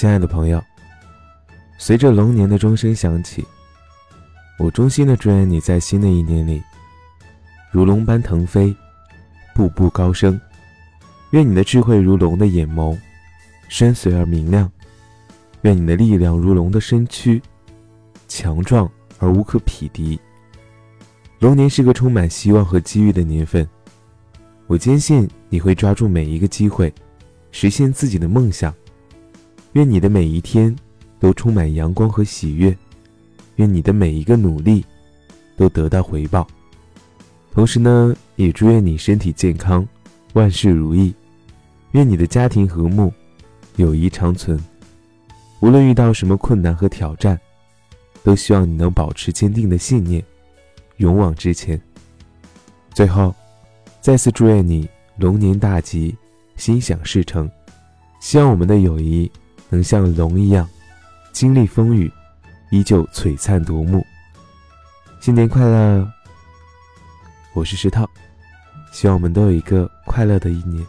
亲爱的朋友，随着龙年的钟声响起，我衷心的祝愿你在新的一年里，如龙般腾飞，步步高升。愿你的智慧如龙的眼眸，深邃而明亮；愿你的力量如龙的身躯，强壮而无可匹敌。龙年是个充满希望和机遇的年份，我坚信你会抓住每一个机会，实现自己的梦想。愿你的每一天都充满阳光和喜悦，愿你的每一个努力都得到回报。同时呢，也祝愿你身体健康，万事如意。愿你的家庭和睦，友谊长存。无论遇到什么困难和挑战，都希望你能保持坚定的信念，勇往直前。最后，再次祝愿你龙年大吉，心想事成。希望我们的友谊能像龙一样，经历风雨，依旧璀璨夺目。新年快乐！我是石头，希望我们都有一个快乐的一年。